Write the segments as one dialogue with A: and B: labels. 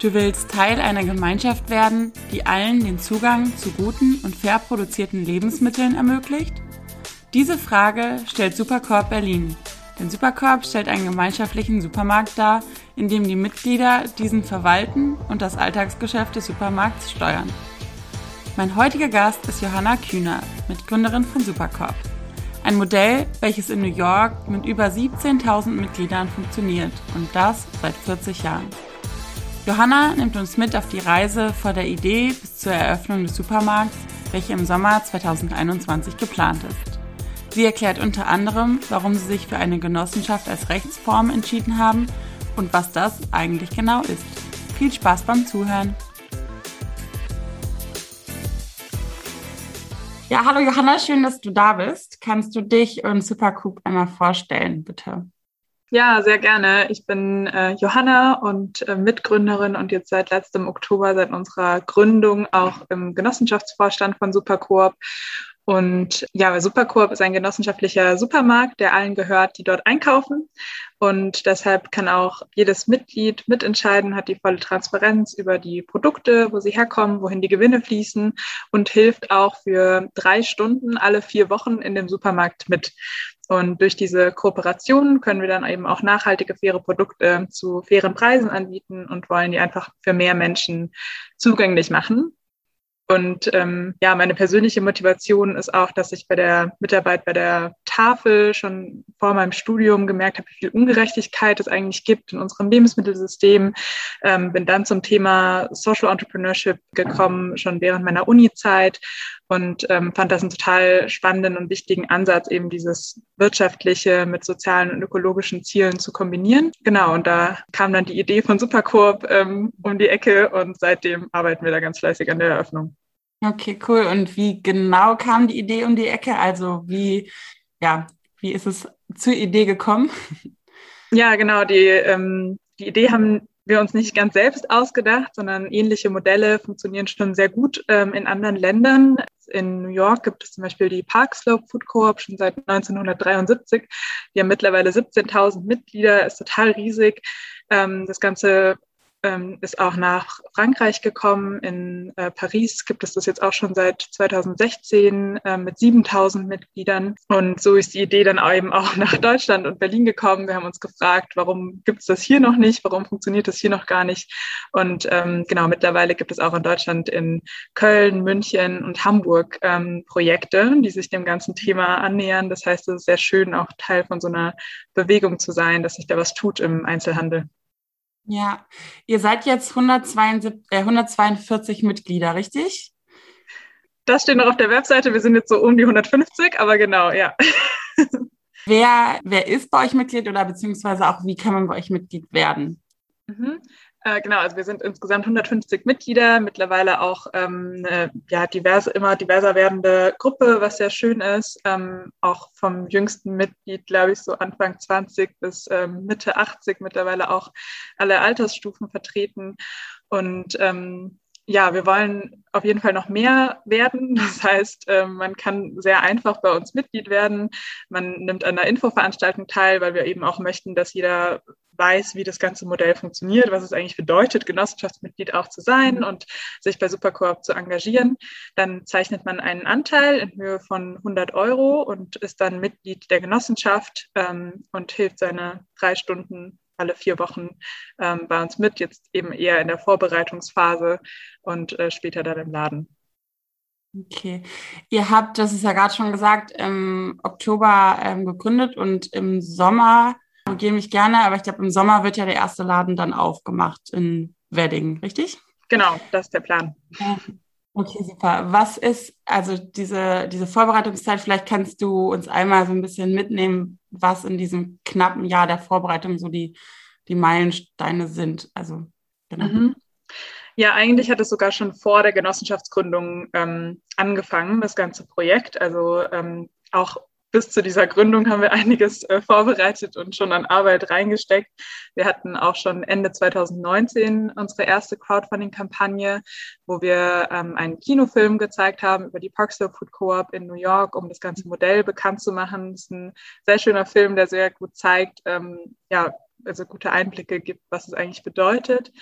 A: Du willst Teil einer Gemeinschaft werden, die allen den Zugang zu guten und fair produzierten Lebensmitteln ermöglicht? Diese Frage stellt Supercorp Berlin. Denn Supercorp stellt einen gemeinschaftlichen Supermarkt dar, in dem die Mitglieder diesen verwalten und das Alltagsgeschäft des Supermarkts steuern. Mein heutiger Gast ist Johanna Kühner, Mitgründerin von Supercorp. Ein Modell, welches in New York mit über 17.000 Mitgliedern funktioniert und das seit 40 Jahren. Johanna nimmt uns mit auf die Reise vor der Idee bis zur Eröffnung des Supermarkts, welche im Sommer 2021 geplant ist. Sie erklärt unter anderem, warum sie sich für eine Genossenschaft als Rechtsform entschieden haben und was das eigentlich genau ist. Viel Spaß beim Zuhören! Ja, hallo Johanna, schön, dass du da bist. Kannst du dich und Supercoop einmal vorstellen, bitte?
B: Ja, sehr gerne. Ich bin äh, Johanna und äh, Mitgründerin und jetzt seit letztem Oktober, seit unserer Gründung, auch im Genossenschaftsvorstand von Supercoop und ja, Supercoop ist ein genossenschaftlicher Supermarkt, der allen gehört, die dort einkaufen. Und deshalb kann auch jedes Mitglied mitentscheiden, hat die volle Transparenz über die Produkte, wo sie herkommen, wohin die Gewinne fließen und hilft auch für drei Stunden alle vier Wochen in dem Supermarkt mit. Und durch diese Kooperation können wir dann eben auch nachhaltige, faire Produkte zu fairen Preisen anbieten und wollen die einfach für mehr Menschen zugänglich machen. Und ähm, ja, meine persönliche Motivation ist auch, dass ich bei der Mitarbeit bei der Tafel schon vor meinem Studium gemerkt habe, wie viel Ungerechtigkeit es eigentlich gibt in unserem Lebensmittelsystem. Ähm, bin dann zum Thema Social Entrepreneurship gekommen, schon während meiner Uni-Zeit und ähm, fand das einen total spannenden und wichtigen Ansatz, eben dieses wirtschaftliche mit sozialen und ökologischen Zielen zu kombinieren. Genau, und da kam dann die Idee von Supercorp ähm, um die Ecke und seitdem arbeiten wir da ganz fleißig an der Eröffnung.
A: Okay, cool. Und wie genau kam die Idee um die Ecke? Also wie, ja, wie ist es zur Idee gekommen?
B: Ja, genau. Die, ähm, die Idee haben wir uns nicht ganz selbst ausgedacht, sondern ähnliche Modelle funktionieren schon sehr gut ähm, in anderen Ländern. In New York gibt es zum Beispiel die Park Slope Food Co-op schon seit 1973. Die haben mittlerweile 17.000 Mitglieder, ist total riesig. Ähm, das Ganze ähm, ist auch nach Frankreich gekommen. In äh, Paris gibt es das jetzt auch schon seit 2016 äh, mit 7000 Mitgliedern. Und so ist die Idee dann eben auch nach Deutschland und Berlin gekommen. Wir haben uns gefragt, warum gibt es das hier noch nicht? Warum funktioniert das hier noch gar nicht? Und ähm, genau, mittlerweile gibt es auch in Deutschland in Köln, München und Hamburg ähm, Projekte, die sich dem ganzen Thema annähern. Das heißt, es ist sehr schön, auch Teil von so einer Bewegung zu sein, dass sich da was tut im Einzelhandel.
A: Ja, ihr seid jetzt 142, äh, 142 Mitglieder, richtig?
B: Das steht noch auf der Webseite. Wir sind jetzt so um die 150, aber genau, ja.
A: Wer, wer ist bei euch Mitglied oder beziehungsweise auch wie kann man bei euch Mitglied werden?
B: Äh, genau, also wir sind insgesamt 150 Mitglieder, mittlerweile auch ähm, eine ja, diverse, immer diverser werdende Gruppe, was sehr schön ist. Ähm, auch vom jüngsten Mitglied, glaube ich, so Anfang 20 bis ähm, Mitte 80 mittlerweile auch alle Altersstufen vertreten. Und ähm, ja, wir wollen auf jeden Fall noch mehr werden. Das heißt, ähm, man kann sehr einfach bei uns Mitglied werden. Man nimmt an einer Infoveranstaltung teil, weil wir eben auch möchten, dass jeder weiß, wie das ganze Modell funktioniert, was es eigentlich bedeutet, Genossenschaftsmitglied auch zu sein mhm. und sich bei Supercoop zu engagieren. Dann zeichnet man einen Anteil in Höhe von 100 Euro und ist dann Mitglied der Genossenschaft ähm, und hilft seine drei Stunden alle vier Wochen ähm, bei uns mit, jetzt eben eher in der Vorbereitungsphase und äh, später dann im Laden.
A: Okay. Ihr habt, das ist ja gerade schon gesagt, im Oktober ähm, gegründet und im Sommer, korrigiere mich gerne, aber ich glaube, im Sommer wird ja der erste Laden dann aufgemacht in Wedding, richtig?
B: Genau, das ist der Plan.
A: Okay, super. Was ist also diese, diese Vorbereitungszeit? Vielleicht kannst du uns einmal so ein bisschen mitnehmen, was in diesem knappen Jahr der Vorbereitung so die, die Meilensteine sind. Also,
B: genau. Mhm. Ja, eigentlich hat es sogar schon vor der Genossenschaftsgründung ähm, angefangen, das ganze Projekt. Also ähm, auch bis zu dieser Gründung haben wir einiges äh, vorbereitet und schon an Arbeit reingesteckt. Wir hatten auch schon Ende 2019 unsere erste Crowdfunding-Kampagne, wo wir ähm, einen Kinofilm gezeigt haben über die Parksville Food Co-op in New York, um das ganze Modell bekannt zu machen. Das ist ein sehr schöner Film, der sehr gut zeigt, ähm, ja, also gute Einblicke gibt, was es eigentlich bedeutet.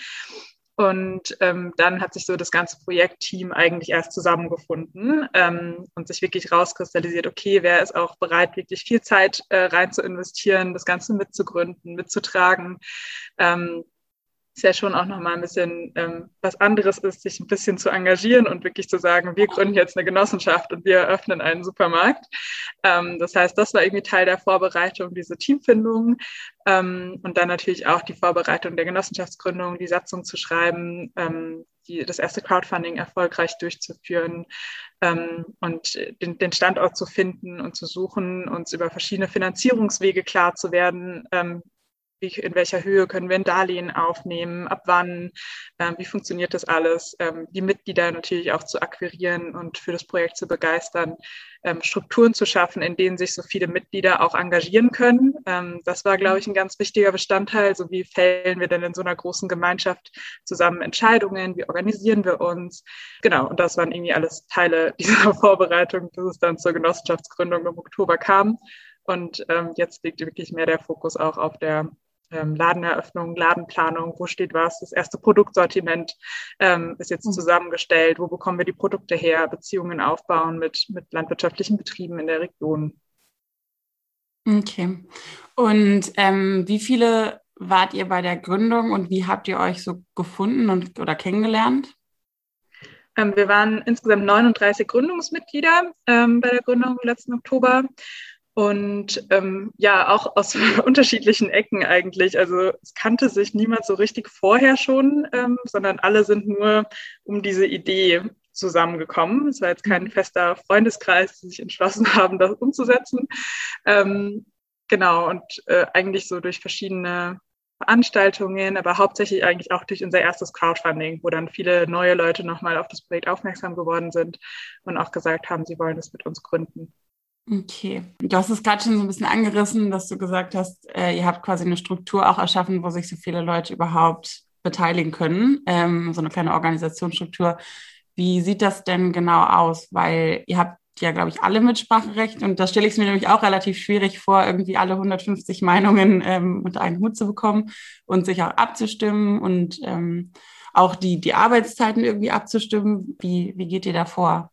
B: Und ähm, dann hat sich so das ganze Projektteam eigentlich erst zusammengefunden ähm, und sich wirklich rauskristallisiert, okay, wer ist auch bereit, wirklich viel Zeit äh, rein zu investieren, das Ganze mitzugründen, mitzutragen. Ähm, ist ja schon auch nochmal ein bisschen ähm, was anderes ist, sich ein bisschen zu engagieren und wirklich zu sagen, wir gründen jetzt eine Genossenschaft und wir eröffnen einen Supermarkt. Ähm, das heißt, das war irgendwie Teil der Vorbereitung, diese Teamfindung ähm, und dann natürlich auch die Vorbereitung der Genossenschaftsgründung, die Satzung zu schreiben, ähm, die, das erste Crowdfunding erfolgreich durchzuführen ähm, und den, den, Standort zu finden und zu suchen, uns über verschiedene Finanzierungswege klar zu werden, ähm, wie, in welcher Höhe können wir ein Darlehen aufnehmen, ab wann, ähm, wie funktioniert das alles, ähm, die Mitglieder natürlich auch zu akquirieren und für das Projekt zu begeistern, ähm, Strukturen zu schaffen, in denen sich so viele Mitglieder auch engagieren können. Ähm, das war, glaube ich, ein ganz wichtiger Bestandteil. So wie fällen wir denn in so einer großen Gemeinschaft zusammen Entscheidungen, wie organisieren wir uns? Genau, und das waren irgendwie alles Teile dieser Vorbereitung, bis es dann zur Genossenschaftsgründung im Oktober kam. Und ähm, jetzt liegt wirklich mehr der Fokus auch auf der ähm, Ladeneröffnung, Ladenplanung, wo steht was, das erste Produktsortiment ähm, ist jetzt mhm. zusammengestellt, wo bekommen wir die Produkte her, Beziehungen aufbauen mit, mit landwirtschaftlichen Betrieben in der Region.
A: Okay. Und ähm, wie viele wart ihr bei der Gründung und wie habt ihr euch so gefunden und oder kennengelernt?
B: Ähm, wir waren insgesamt 39 Gründungsmitglieder ähm, bei der Gründung im letzten Oktober und ähm, ja, auch aus unterschiedlichen Ecken eigentlich. Also es kannte sich niemand so richtig vorher schon, ähm, sondern alle sind nur um diese Idee zusammengekommen. Es war jetzt kein mhm. fester Freundeskreis, die sich entschlossen haben, das umzusetzen. Ähm, genau, und äh, eigentlich so durch verschiedene Veranstaltungen, aber hauptsächlich eigentlich auch durch unser erstes Crowdfunding, wo dann viele neue Leute nochmal auf das Projekt aufmerksam geworden sind und auch gesagt haben, sie wollen das mit uns gründen.
A: Okay. Du hast es gerade schon so ein bisschen angerissen, dass du gesagt hast, äh, ihr habt quasi eine Struktur auch erschaffen, wo sich so viele Leute überhaupt beteiligen können, ähm, so eine kleine Organisationsstruktur. Wie sieht das denn genau aus? Weil ihr habt ja, glaube ich, alle Mitspracherecht und da stelle ich es mir nämlich auch relativ schwierig vor, irgendwie alle 150 Meinungen ähm, unter einen Hut zu bekommen und sich auch abzustimmen und ähm, auch die, die Arbeitszeiten irgendwie abzustimmen. Wie, wie geht ihr da vor?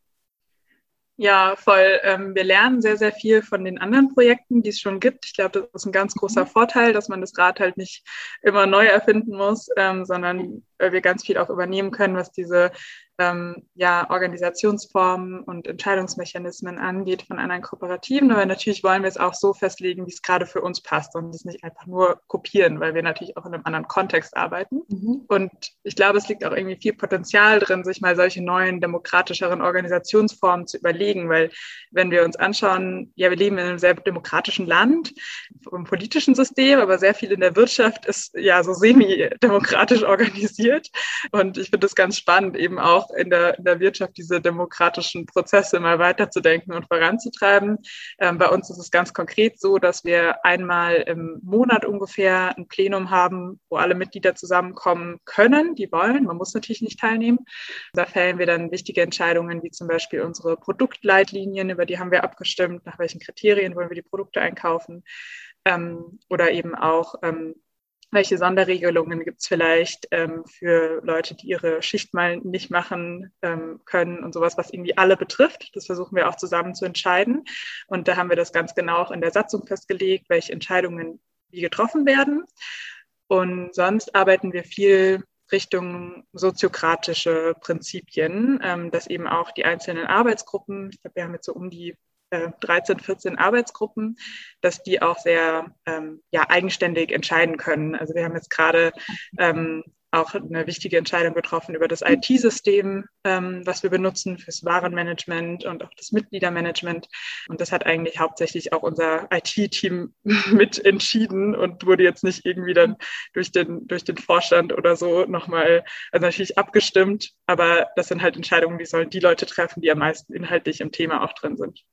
B: Ja, voll. Ähm, wir lernen sehr, sehr viel von den anderen Projekten, die es schon gibt. Ich glaube, das ist ein ganz großer mhm. Vorteil, dass man das Rad halt nicht immer neu erfinden muss, ähm, sondern äh, wir ganz viel auch übernehmen können, was diese ähm, ja, Organisationsformen und Entscheidungsmechanismen angeht von anderen Kooperativen. Aber natürlich wollen wir es auch so festlegen, wie es gerade für uns passt und es nicht einfach nur kopieren, weil wir natürlich auch in einem anderen Kontext arbeiten. Mhm. Und ich glaube, es liegt auch irgendwie viel Potenzial drin, sich mal solche neuen, demokratischeren Organisationsformen zu überlegen, weil wenn wir uns anschauen, ja, wir leben in einem sehr demokratischen Land, im politischen System, aber sehr viel in der Wirtschaft ist ja so semi-demokratisch organisiert. Und ich finde es ganz spannend, eben auch auch in der, in der Wirtschaft diese demokratischen Prozesse mal weiterzudenken und voranzutreiben. Ähm, bei uns ist es ganz konkret so, dass wir einmal im Monat ungefähr ein Plenum haben, wo alle Mitglieder zusammenkommen können, die wollen. Man muss natürlich nicht teilnehmen. Da fällen wir dann wichtige Entscheidungen, wie zum Beispiel unsere Produktleitlinien, über die haben wir abgestimmt, nach welchen Kriterien wollen wir die Produkte einkaufen. Ähm, oder eben auch ähm, welche Sonderregelungen gibt es vielleicht ähm, für Leute, die ihre Schicht mal nicht machen ähm, können und sowas, was irgendwie alle betrifft. Das versuchen wir auch zusammen zu entscheiden. Und da haben wir das ganz genau auch in der Satzung festgelegt, welche Entscheidungen wie getroffen werden. Und sonst arbeiten wir viel Richtung soziokratische Prinzipien, ähm, dass eben auch die einzelnen Arbeitsgruppen, ich glaube, wir haben jetzt so um die 13, äh, 14 Arbeitsgruppen, dass die auch sehr ähm, ja, eigenständig entscheiden können. Also wir haben jetzt gerade ähm, auch eine wichtige Entscheidung getroffen über das IT-System, ähm, was wir benutzen fürs Warenmanagement und auch das Mitgliedermanagement. Und das hat eigentlich hauptsächlich auch unser IT-Team mit entschieden und wurde jetzt nicht irgendwie dann durch den, durch den Vorstand oder so nochmal, also natürlich abgestimmt, aber das sind halt Entscheidungen, die sollen die Leute treffen, die am meisten inhaltlich im Thema auch drin sind.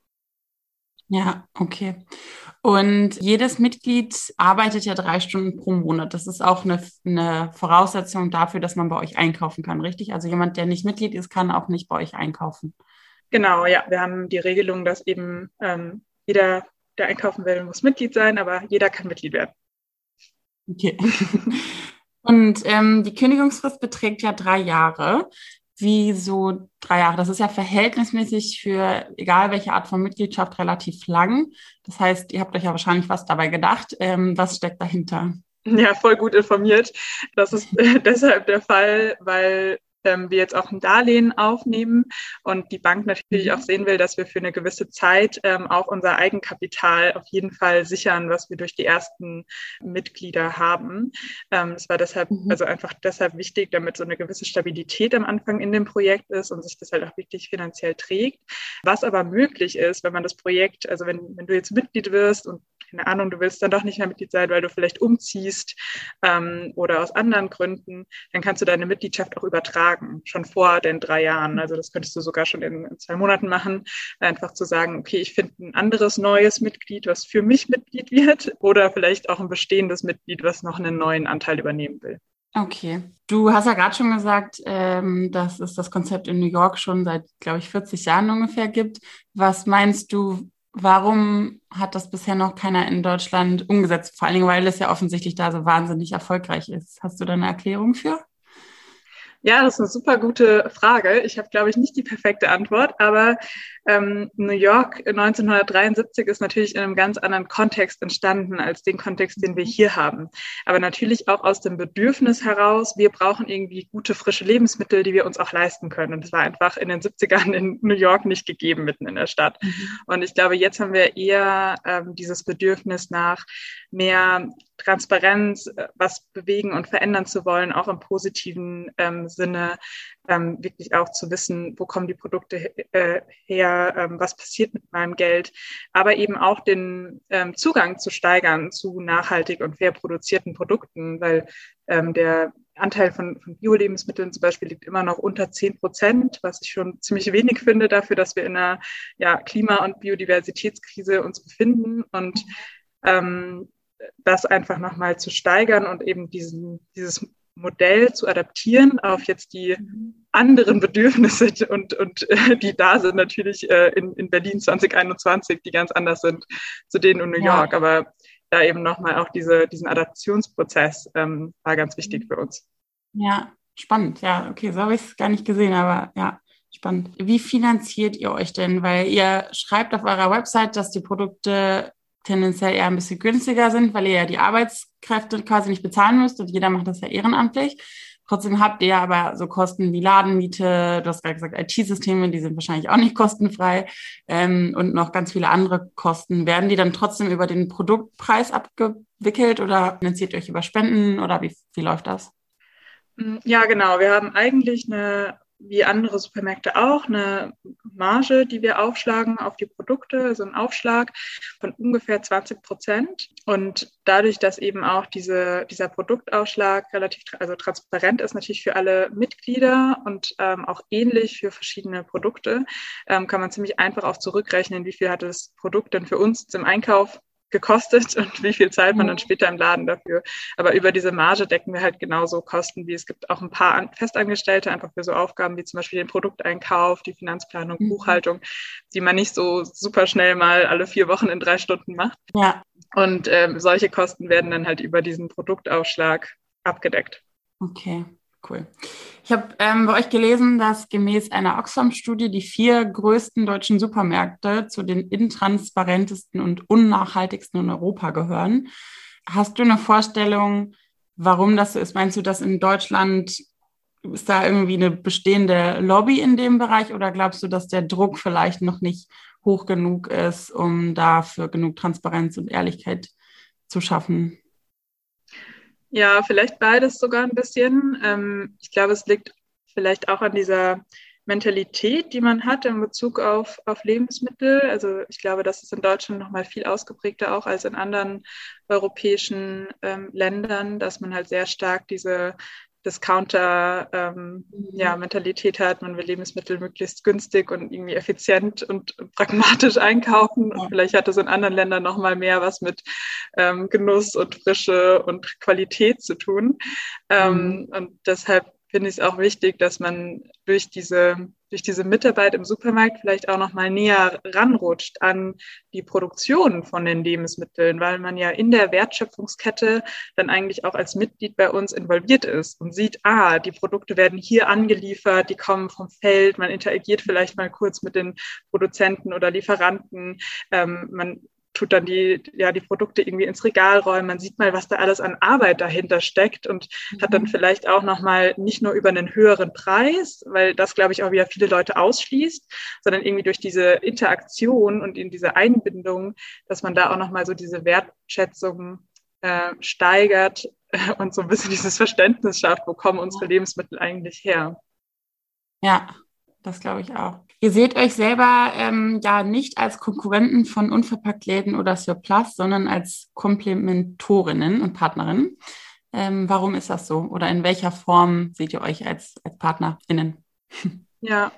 A: Ja, okay. Und jedes Mitglied arbeitet ja drei Stunden pro Monat. Das ist auch eine, eine, Voraussetzung dafür, dass man bei euch einkaufen kann, richtig? Also jemand, der nicht Mitglied ist, kann auch nicht bei euch einkaufen.
B: Genau, ja. Wir haben die Regelung, dass eben ähm, jeder, der einkaufen will, muss Mitglied sein, aber jeder kann Mitglied werden.
A: Okay. Und ähm, die Kündigungsfrist beträgt ja drei Jahre wie so drei Jahre. Das ist ja verhältnismäßig für egal welche Art von Mitgliedschaft relativ lang. Das heißt, ihr habt euch ja wahrscheinlich was dabei gedacht. Ähm, was steckt dahinter?
B: Ja, voll gut informiert. Das ist deshalb der Fall, weil ähm, wir jetzt auch ein Darlehen aufnehmen und die Bank natürlich mhm. auch sehen will, dass wir für eine gewisse Zeit ähm, auch unser Eigenkapital auf jeden Fall sichern, was wir durch die ersten Mitglieder haben. Ähm, es war deshalb, mhm. also einfach deshalb wichtig, damit so eine gewisse Stabilität am Anfang in dem Projekt ist und sich das halt auch wirklich finanziell trägt. Was aber möglich ist, wenn man das Projekt, also wenn, wenn du jetzt Mitglied wirst und keine Ahnung, du willst dann doch nicht mehr Mitglied sein, weil du vielleicht umziehst ähm, oder aus anderen Gründen, dann kannst du deine Mitgliedschaft auch übertragen, schon vor den drei Jahren. Also das könntest du sogar schon in, in zwei Monaten machen, einfach zu sagen, okay, ich finde ein anderes neues Mitglied, was für mich Mitglied wird oder vielleicht auch ein bestehendes Mitglied, was noch einen neuen Anteil übernehmen will.
A: Okay. Du hast ja gerade schon gesagt, ähm, dass es das Konzept in New York schon seit, glaube ich, 40 Jahren ungefähr gibt. Was meinst du, Warum hat das bisher noch keiner in Deutschland umgesetzt? Vor allen Dingen, weil es ja offensichtlich da so wahnsinnig erfolgreich ist. Hast du da eine Erklärung für?
B: Ja, das ist eine super gute Frage. Ich habe, glaube ich, nicht die perfekte Antwort, aber ähm, New York 1973 ist natürlich in einem ganz anderen Kontext entstanden als den Kontext, den wir hier haben. Aber natürlich auch aus dem Bedürfnis heraus, wir brauchen irgendwie gute, frische Lebensmittel, die wir uns auch leisten können. Und das war einfach in den 70ern in New York nicht gegeben, mitten in der Stadt. Mhm. Und ich glaube, jetzt haben wir eher ähm, dieses Bedürfnis nach mehr Transparenz, äh, was bewegen und verändern zu wollen, auch im positiven ähm, Sinne, ähm, wirklich auch zu wissen, wo kommen die Produkte äh, her, ähm, was passiert mit meinem Geld, aber eben auch den ähm, Zugang zu steigern zu nachhaltig und fair produzierten Produkten, weil ähm, der Anteil von, von Bio-Lebensmitteln zum Beispiel liegt immer noch unter 10 Prozent, was ich schon ziemlich wenig finde dafür, dass wir in einer ja, Klima- und Biodiversitätskrise uns befinden und ähm, das einfach nochmal zu steigern und eben diesen, dieses Modell zu adaptieren auf jetzt die anderen Bedürfnisse und, und äh, die da sind natürlich äh, in, in Berlin 2021, die ganz anders sind zu denen in New York. Ja. Aber da eben nochmal auch diese, diesen Adaptionsprozess ähm, war ganz wichtig für uns.
A: Ja, spannend. Ja, okay, so habe ich es gar nicht gesehen, aber ja, spannend. Wie finanziert ihr euch denn? Weil ihr schreibt auf eurer Website, dass die Produkte tendenziell eher ein bisschen günstiger sind, weil ihr ja die Arbeitskräfte quasi nicht bezahlen müsst und jeder macht das ja ehrenamtlich. Trotzdem habt ihr aber so Kosten wie Ladenmiete, du hast gerade gesagt, IT-Systeme, die sind wahrscheinlich auch nicht kostenfrei ähm, und noch ganz viele andere Kosten. Werden die dann trotzdem über den Produktpreis abgewickelt oder finanziert ihr euch über Spenden oder wie, wie läuft das?
B: Ja, genau. Wir haben eigentlich eine wie andere Supermärkte auch eine Marge, die wir aufschlagen auf die Produkte, also ein Aufschlag von ungefähr 20 Prozent. Und dadurch, dass eben auch diese, dieser Produktaufschlag relativ also transparent ist, natürlich für alle Mitglieder und ähm, auch ähnlich für verschiedene Produkte, ähm, kann man ziemlich einfach auch zurückrechnen, wie viel hat das Produkt denn für uns im Einkauf gekostet und wie viel zahlt man dann mhm. später im Laden dafür. Aber über diese Marge decken wir halt genauso Kosten, wie es gibt auch ein paar Festangestellte, einfach für so Aufgaben wie zum Beispiel den Produkteinkauf, die Finanzplanung, mhm. Buchhaltung, die man nicht so super schnell mal alle vier Wochen in drei Stunden macht. Ja. Und ähm, solche Kosten werden dann halt über diesen Produktaufschlag abgedeckt.
A: Okay. Cool. Ich habe ähm, bei euch gelesen, dass gemäß einer Oxfam-Studie die vier größten deutschen Supermärkte zu den intransparentesten und unnachhaltigsten in Europa gehören. Hast du eine Vorstellung, warum das so ist. Meinst du, dass in Deutschland ist da irgendwie eine bestehende Lobby in dem Bereich oder glaubst du, dass der Druck vielleicht noch nicht hoch genug ist, um dafür genug Transparenz und Ehrlichkeit zu schaffen?
B: Ja, vielleicht beides sogar ein bisschen. Ähm, ich glaube, es liegt vielleicht auch an dieser Mentalität, die man hat in Bezug auf, auf Lebensmittel. Also ich glaube, das ist in Deutschland noch mal viel ausgeprägter auch als in anderen europäischen ähm, Ländern, dass man halt sehr stark diese Discounter-Mentalität ähm, mhm. hat. Man will Lebensmittel möglichst günstig und irgendwie effizient und pragmatisch einkaufen. Und vielleicht hat es in anderen Ländern noch mal mehr was mit ähm, Genuss und Frische und Qualität zu tun. Ähm, mhm. Und deshalb finde ich es auch wichtig, dass man durch diese, durch diese Mitarbeit im Supermarkt vielleicht auch noch mal näher ranrutscht an die Produktion von den Lebensmitteln, weil man ja in der Wertschöpfungskette dann eigentlich auch als Mitglied bei uns involviert ist und sieht, ah, die Produkte werden hier angeliefert, die kommen vom Feld, man interagiert vielleicht mal kurz mit den Produzenten oder Lieferanten, ähm, man tut dann die, ja, die Produkte irgendwie ins Regal räumen. Man sieht mal, was da alles an Arbeit dahinter steckt und mhm. hat dann mhm. vielleicht auch nochmal nicht nur über einen höheren Preis, weil das, glaube ich, auch wieder viele Leute ausschließt, sondern irgendwie durch diese Interaktion und in diese Einbindung, dass man da auch nochmal so diese Wertschätzung äh, steigert und so ein bisschen dieses Verständnis schafft, wo kommen unsere Lebensmittel eigentlich her.
A: Ja, das glaube ich auch. Ihr seht euch selber ähm, ja nicht als Konkurrenten von Unverpacktläden oder Surplus, sondern als Komplementorinnen und Partnerinnen. Ähm, warum ist das so? Oder in welcher Form seht ihr euch als, als PartnerInnen?
B: Ja,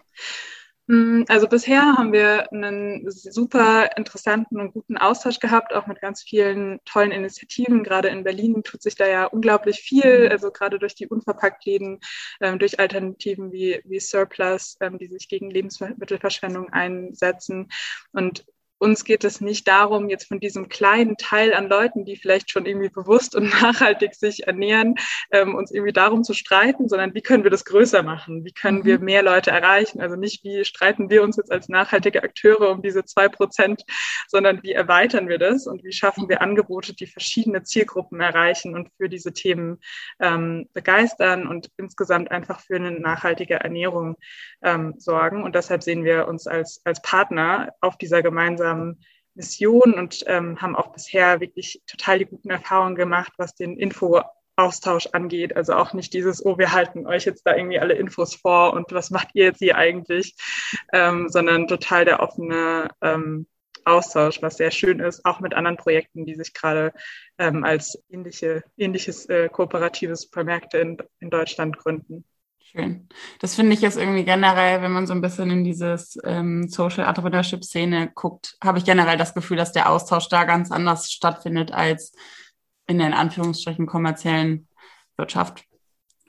B: also bisher haben wir einen super interessanten und guten Austausch gehabt, auch mit ganz vielen tollen Initiativen. Gerade in Berlin tut sich da ja unglaublich viel, also gerade durch die Unverpacktläden, ähm, durch Alternativen wie, wie Surplus, ähm, die sich gegen Lebensmittelverschwendung einsetzen. Und uns geht es nicht darum, jetzt von diesem kleinen Teil an Leuten, die vielleicht schon irgendwie bewusst und nachhaltig sich ernähren, ähm, uns irgendwie darum zu streiten, sondern wie können wir das größer machen? Wie können mhm. wir mehr Leute erreichen? Also nicht, wie streiten wir uns jetzt als nachhaltige Akteure um diese zwei Prozent, sondern wie erweitern wir das und wie schaffen wir Angebote, die verschiedene Zielgruppen erreichen und für diese Themen ähm, begeistern und insgesamt einfach für eine nachhaltige Ernährung ähm, sorgen. Und deshalb sehen wir uns als, als Partner auf dieser gemeinsamen ähm, Mission und ähm, haben auch bisher wirklich total die guten Erfahrungen gemacht, was den Info-Austausch angeht. Also auch nicht dieses, oh, wir halten euch jetzt da irgendwie alle Infos vor und was macht ihr jetzt hier eigentlich, ähm, sondern total der offene ähm, Austausch, was sehr schön ist, auch mit anderen Projekten, die sich gerade ähm, als ähnliche, ähnliches äh, kooperatives Supermärkte in, in Deutschland gründen.
A: Schön. Das finde ich jetzt irgendwie generell, wenn man so ein bisschen in dieses ähm, Social Entrepreneurship Szene guckt, habe ich generell das Gefühl, dass der Austausch da ganz anders stattfindet als in der in Anführungsstrichen kommerziellen Wirtschaft.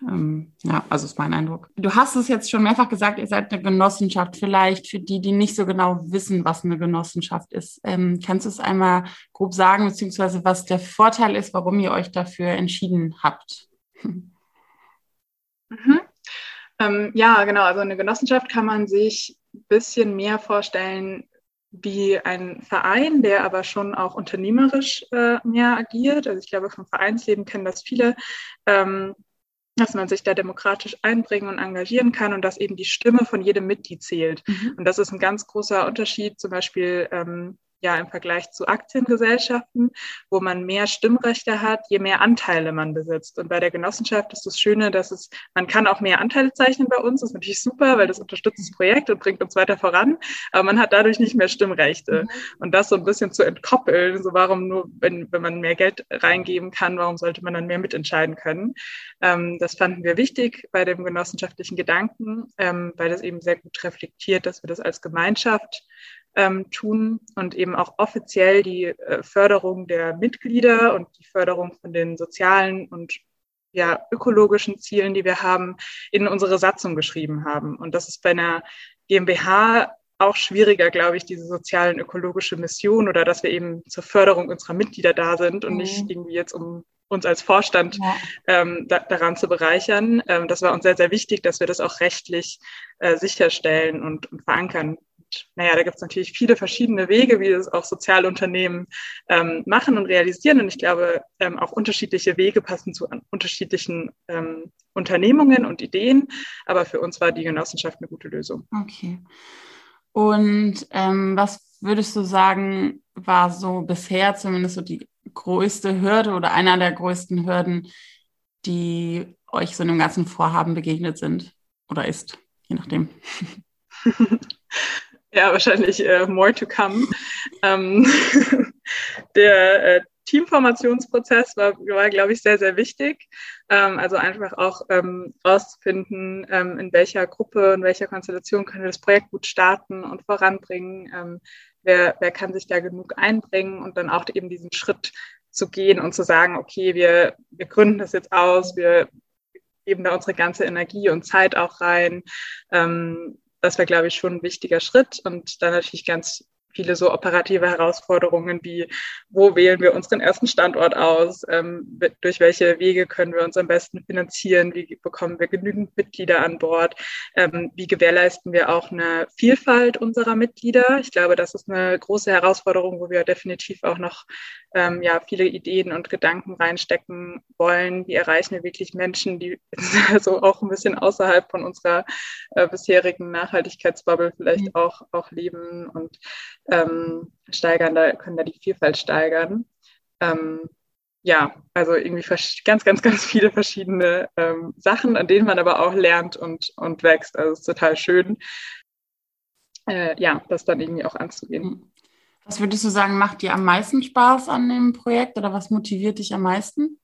A: Ähm, ja, also ist mein Eindruck. Du hast es jetzt schon mehrfach gesagt, ihr seid eine Genossenschaft. Vielleicht für die, die nicht so genau wissen, was eine Genossenschaft ist. Ähm, kannst du es einmal grob sagen, beziehungsweise was der Vorteil ist, warum ihr euch dafür entschieden habt?
B: Mhm. Ähm, ja, genau. Also eine Genossenschaft kann man sich ein bisschen mehr vorstellen wie ein Verein, der aber schon auch unternehmerisch äh, mehr agiert. Also ich glaube, vom Vereinsleben kennen das viele. Ähm, dass man sich da demokratisch einbringen und engagieren kann und dass eben die Stimme von jedem Mitglied zählt. Mhm. Und das ist ein ganz großer Unterschied zum Beispiel ähm, ja im Vergleich zu Aktiengesellschaften, wo man mehr Stimmrechte hat, je mehr Anteile man besitzt. Und bei der Genossenschaft ist das Schöne, dass es, man kann auch mehr Anteile zeichnen bei uns. Das ist natürlich super, weil das unterstützt das Projekt und bringt uns weiter voran. Aber man hat dadurch nicht mehr Stimmrechte. Mhm. Und das so ein bisschen zu entkoppeln, so warum nur, wenn, wenn man mehr Geld reingeben kann, warum sollte man dann mehr mitentscheiden können? Ähm, das fanden wir wichtig bei dem genossenschaftlichen Gedanken, ähm, weil das eben sehr gut reflektiert, dass wir das als Gemeinschaft ähm, tun und eben auch offiziell die äh, Förderung der Mitglieder und die Förderung von den sozialen und ja, ökologischen Zielen, die wir haben, in unsere Satzung geschrieben haben. Und das ist bei einer GmbH auch schwieriger, glaube ich, diese sozialen ökologische Mission oder dass wir eben zur Förderung unserer Mitglieder da sind und mhm. nicht irgendwie jetzt um uns als Vorstand ja. ähm, da, daran zu bereichern. Ähm, das war uns sehr, sehr wichtig, dass wir das auch rechtlich äh, sicherstellen und, und verankern naja, da gibt es natürlich viele verschiedene Wege, wie das auch Sozialunternehmen ähm, machen und realisieren. Und ich glaube, ähm, auch unterschiedliche Wege passen zu unterschiedlichen ähm, Unternehmungen und Ideen. Aber für uns war die Genossenschaft eine gute Lösung.
A: Okay. Und ähm, was würdest du sagen, war so bisher zumindest so die größte Hürde oder einer der größten Hürden, die euch so in dem ganzen Vorhaben begegnet sind oder ist, je nachdem?
B: ja, wahrscheinlich äh, more to come. ähm, der äh, Teamformationsprozess war, war glaube ich, sehr, sehr wichtig. Ähm, also einfach auch ähm, rauszufinden, ähm, in welcher Gruppe, in welcher Konstellation können wir das Projekt gut starten und voranbringen. Ähm, wer, wer kann sich da genug einbringen und dann auch eben diesen Schritt zu gehen und zu sagen, okay, wir, wir gründen das jetzt aus, wir geben da unsere ganze Energie und Zeit auch rein. Ähm, das wäre, glaube ich, schon ein wichtiger Schritt und dann natürlich ganz viele so operative Herausforderungen wie, wo wählen wir unseren ersten Standort aus, ähm, durch welche Wege können wir uns am besten finanzieren, wie bekommen wir genügend Mitglieder an Bord, ähm, wie gewährleisten wir auch eine Vielfalt unserer Mitglieder. Ich glaube, das ist eine große Herausforderung, wo wir definitiv auch noch ähm, ja, viele Ideen und Gedanken reinstecken wollen. Wie erreichen wir wirklich Menschen, die so auch ein bisschen außerhalb von unserer äh, bisherigen Nachhaltigkeitsbubble vielleicht mhm. auch, auch leben und ähm, steigern, da können da die Vielfalt steigern. Ähm, ja, also irgendwie ganz, ganz, ganz viele verschiedene ähm, Sachen, an denen man aber auch lernt und, und wächst. Also es ist total schön, äh, ja, das dann irgendwie auch anzugehen.
A: Was würdest du sagen, macht dir am meisten Spaß an dem Projekt oder was motiviert dich am meisten?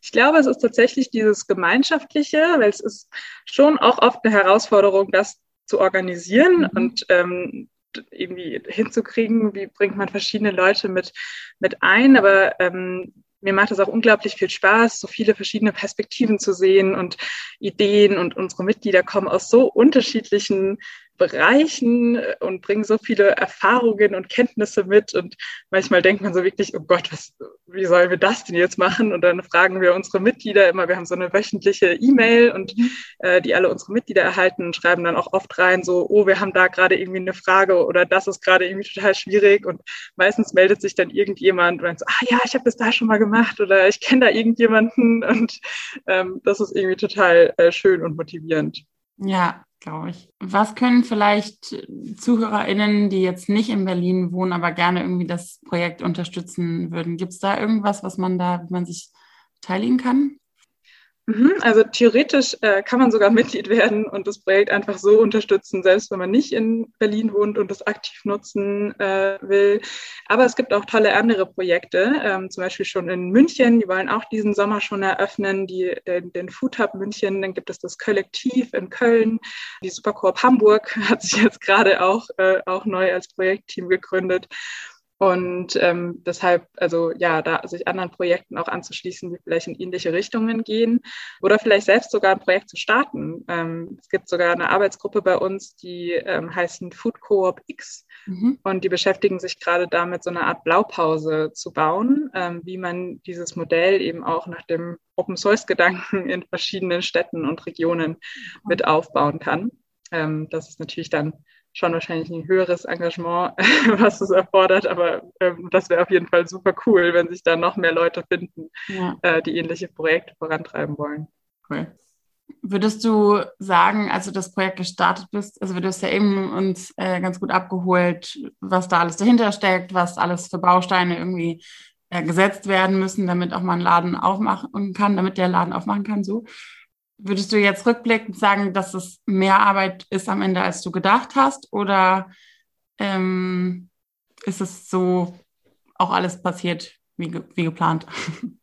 B: Ich glaube, es ist tatsächlich dieses Gemeinschaftliche, weil es ist schon auch oft eine Herausforderung, das zu organisieren mhm. und ähm, irgendwie hinzukriegen, wie bringt man verschiedene Leute mit, mit ein. Aber ähm, mir macht es auch unglaublich viel Spaß, so viele verschiedene Perspektiven zu sehen und Ideen. Und unsere Mitglieder kommen aus so unterschiedlichen Bereichen und bringen so viele Erfahrungen und Kenntnisse mit. Und manchmal denkt man so wirklich, oh Gott, was, wie sollen wir das denn jetzt machen? Und dann fragen wir unsere Mitglieder immer, wir haben so eine wöchentliche E-Mail und mhm. äh, die alle unsere Mitglieder erhalten und schreiben dann auch oft rein, so, oh, wir haben da gerade irgendwie eine Frage oder das ist gerade irgendwie total schwierig. Und meistens meldet sich dann irgendjemand und so, ah ja, ich habe das da schon mal gemacht oder ich kenne da irgendjemanden. Und ähm, das ist irgendwie total äh, schön und motivierend.
A: Ja, glaube ich. Was können vielleicht ZuhörerInnen, die jetzt nicht in Berlin wohnen, aber gerne irgendwie das Projekt unterstützen würden? Gibt es da irgendwas, was man da, wie man sich beteiligen kann?
B: Mhm, also theoretisch äh, kann man sogar Mitglied werden und das Projekt einfach so unterstützen, selbst wenn man nicht in Berlin wohnt und das aktiv nutzen äh, will. Aber es gibt auch tolle andere Projekte, ähm, zum Beispiel schon in München. Die wollen auch diesen Sommer schon eröffnen, die, den, den Food Hub München. Dann gibt es das Kollektiv in Köln. Die Supercorp Hamburg hat sich jetzt gerade auch, äh, auch neu als Projektteam gegründet. Und ähm, deshalb, also ja, da sich anderen Projekten auch anzuschließen, die vielleicht in ähnliche Richtungen gehen oder vielleicht selbst sogar ein Projekt zu starten. Ähm, es gibt sogar eine Arbeitsgruppe bei uns, die ähm, heißen Food Co-op X mhm. und die beschäftigen sich gerade damit, so eine Art Blaupause zu bauen, ähm, wie man dieses Modell eben auch nach dem Open Source Gedanken in verschiedenen Städten und Regionen mit aufbauen kann. Ähm, das ist natürlich dann schon wahrscheinlich ein höheres Engagement, was es erfordert, aber ähm, das wäre auf jeden Fall super cool, wenn sich da noch mehr Leute finden, ja. äh, die ähnliche Projekte vorantreiben wollen.
A: Cool. Würdest du sagen, als du das Projekt gestartet bist, also du hast ja eben uns äh, ganz gut abgeholt, was da alles dahinter steckt, was alles für Bausteine irgendwie äh, gesetzt werden müssen, damit auch mal ein Laden aufmachen kann, damit der Laden aufmachen kann, so. Würdest du jetzt rückblickend sagen, dass es mehr Arbeit ist am Ende, als du gedacht hast? Oder ähm, ist es so auch alles passiert wie, wie geplant?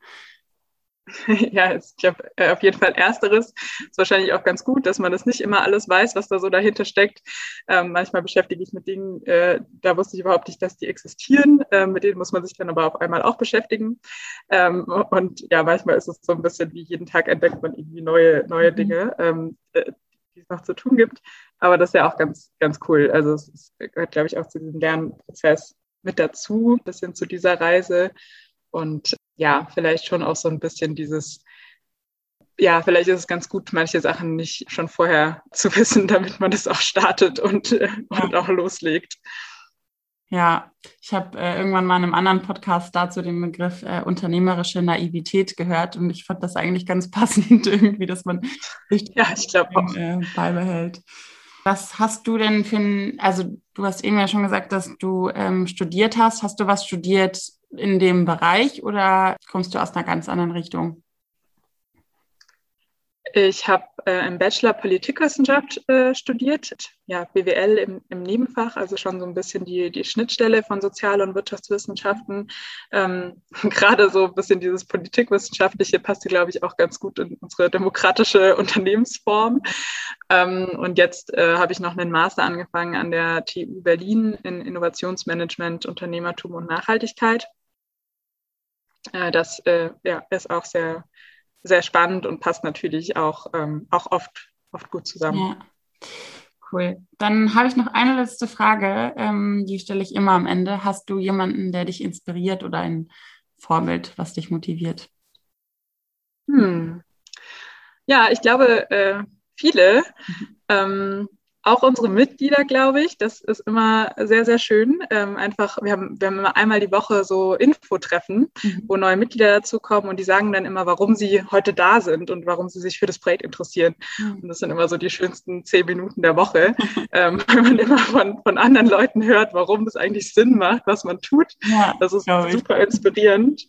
B: Ja, ich äh, auf jeden Fall Ersteres ist wahrscheinlich auch ganz gut, dass man das nicht immer alles weiß, was da so dahinter steckt. Ähm, manchmal beschäftige ich mit Dingen, äh, da wusste ich überhaupt nicht, dass die existieren. Ähm, mit denen muss man sich dann aber auf einmal auch beschäftigen. Ähm, und ja, manchmal ist es so ein bisschen wie jeden Tag entdeckt man irgendwie neue, neue mhm. Dinge, ähm, äh, die es noch zu tun gibt. Aber das ist ja auch ganz, ganz cool. Also es gehört, glaube ich, auch zu diesem Lernprozess mit dazu, ein bisschen zu dieser Reise. Und ja, vielleicht schon auch so ein bisschen dieses ja, vielleicht ist es ganz gut, manche Sachen nicht schon vorher zu wissen, damit man das auch startet und, äh, und auch loslegt.
A: Ja, ich habe äh, irgendwann mal in einem anderen Podcast dazu den Begriff äh, unternehmerische Naivität gehört und ich fand das eigentlich ganz passend irgendwie, dass man sich
B: ja, ich glaube auch
A: äh, beibehält. Was hast du denn für ein, also du hast eben ja schon gesagt, dass du ähm, studiert hast. Hast du was studiert in dem Bereich oder kommst du aus einer ganz anderen Richtung?
B: Ich habe äh, im Bachelor Politikwissenschaft äh, studiert, ja, BWL im, im, Nebenfach, also schon so ein bisschen die, die Schnittstelle von Sozial- und Wirtschaftswissenschaften. Ähm, Gerade so ein bisschen dieses Politikwissenschaftliche passt, glaube ich, auch ganz gut in unsere demokratische Unternehmensform. Ähm, und jetzt äh, habe ich noch einen Master angefangen an der TU Berlin in Innovationsmanagement, Unternehmertum und Nachhaltigkeit. Äh, das äh, ja, ist auch sehr sehr spannend und passt natürlich auch, ähm, auch oft, oft gut zusammen. Ja.
A: Cool. Dann habe ich noch eine letzte Frage, ähm, die stelle ich immer am Ende. Hast du jemanden, der dich inspiriert oder ein Vorbild, was dich motiviert?
B: Hm. Ja, ich glaube, äh, viele. Mhm. Ähm, auch unsere Mitglieder, glaube ich. Das ist immer sehr, sehr schön. Ähm, einfach, wir haben, wir haben immer einmal die Woche so Infotreffen, mhm. wo neue Mitglieder dazukommen und die sagen dann immer, warum sie heute da sind und warum sie sich für das Projekt interessieren. Mhm. Und das sind immer so die schönsten zehn Minuten der Woche, ähm, weil man immer von, von anderen Leuten hört, warum das eigentlich Sinn macht, was man tut. Ja, das ist super inspirierend.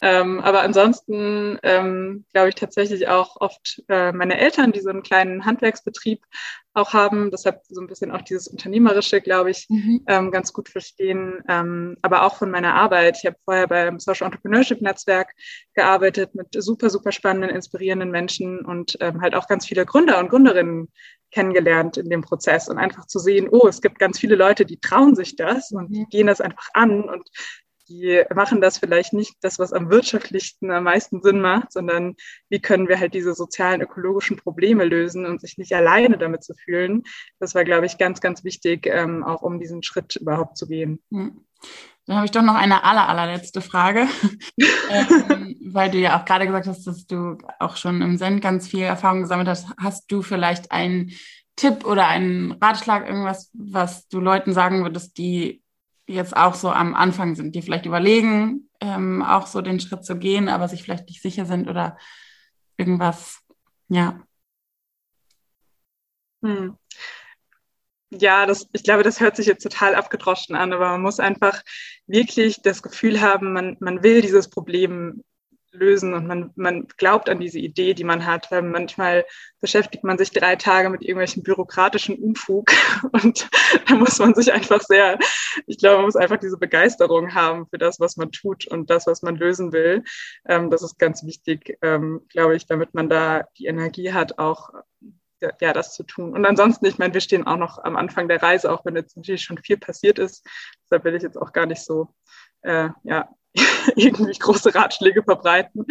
B: Ähm, aber ansonsten ähm, glaube ich tatsächlich auch oft äh, meine Eltern, die so einen kleinen Handwerksbetrieb auch haben, deshalb so ein bisschen auch dieses Unternehmerische, glaube ich, mhm. ähm, ganz gut verstehen. Ähm, aber auch von meiner Arbeit. Ich habe vorher beim Social Entrepreneurship Netzwerk gearbeitet mit super, super spannenden, inspirierenden Menschen und ähm, halt auch ganz viele Gründer und Gründerinnen kennengelernt in dem Prozess und einfach zu sehen, oh, es gibt ganz viele Leute, die trauen sich das und die mhm. gehen das einfach an und die machen das vielleicht nicht das, was am wirtschaftlichsten am meisten Sinn macht, sondern wie können wir halt diese sozialen, ökologischen Probleme lösen und sich nicht alleine damit zu fühlen. Das war, glaube ich, ganz, ganz wichtig, ähm, auch um diesen Schritt überhaupt zu gehen.
A: Hm. Dann habe ich doch noch eine aller, allerletzte Frage, ähm, weil du ja auch gerade gesagt hast, dass du auch schon im Send ganz viel Erfahrung gesammelt hast. Hast du vielleicht einen Tipp oder einen Ratschlag, irgendwas, was du Leuten sagen würdest, die jetzt auch so am Anfang sind, die vielleicht überlegen, ähm, auch so den Schritt zu gehen, aber sich vielleicht nicht sicher sind oder irgendwas, ja.
B: Hm. Ja, das, ich glaube, das hört sich jetzt total abgedroschen an, aber man muss einfach wirklich das Gefühl haben, man, man will dieses Problem lösen und man, man glaubt an diese Idee, die man hat, weil manchmal beschäftigt man sich drei Tage mit irgendwelchen bürokratischen Unfug und da muss man sich einfach sehr, ich glaube, man muss einfach diese Begeisterung haben für das, was man tut und das, was man lösen will. Ähm, das ist ganz wichtig, ähm, glaube ich, damit man da die Energie hat, auch ja, das zu tun. Und ansonsten, ich meine, wir stehen auch noch am Anfang der Reise, auch wenn jetzt natürlich schon viel passiert ist. Deshalb will ich jetzt auch gar nicht so äh, ja, irgendwie große Ratschläge verbreiten.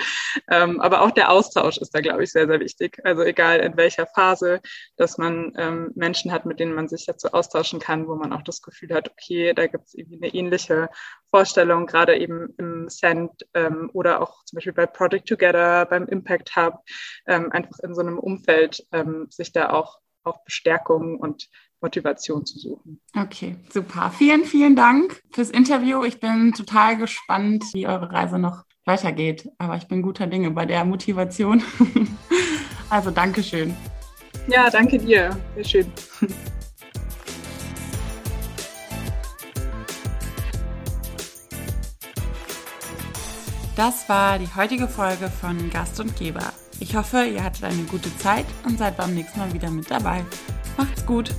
B: Ähm, aber auch der Austausch ist da, glaube ich, sehr, sehr wichtig. Also egal in welcher Phase, dass man ähm, Menschen hat, mit denen man sich dazu austauschen kann, wo man auch das Gefühl hat, okay, da gibt es irgendwie eine ähnliche Vorstellung, gerade eben im Send ähm, oder auch zum Beispiel bei Project Together, beim Impact Hub, ähm, einfach in so einem Umfeld ähm, sich da auch, auch Bestärkung und Motivation zu suchen.
A: Okay, super. Vielen, vielen Dank fürs Interview. Ich bin total gespannt, wie eure Reise noch weitergeht. Aber ich bin guter Dinge bei der Motivation. also Dankeschön.
B: Ja, danke dir. Sehr schön.
A: Das war die heutige Folge von Gast und Geber. Ich hoffe, ihr hattet eine gute Zeit und seid beim nächsten Mal wieder mit dabei. Macht's gut!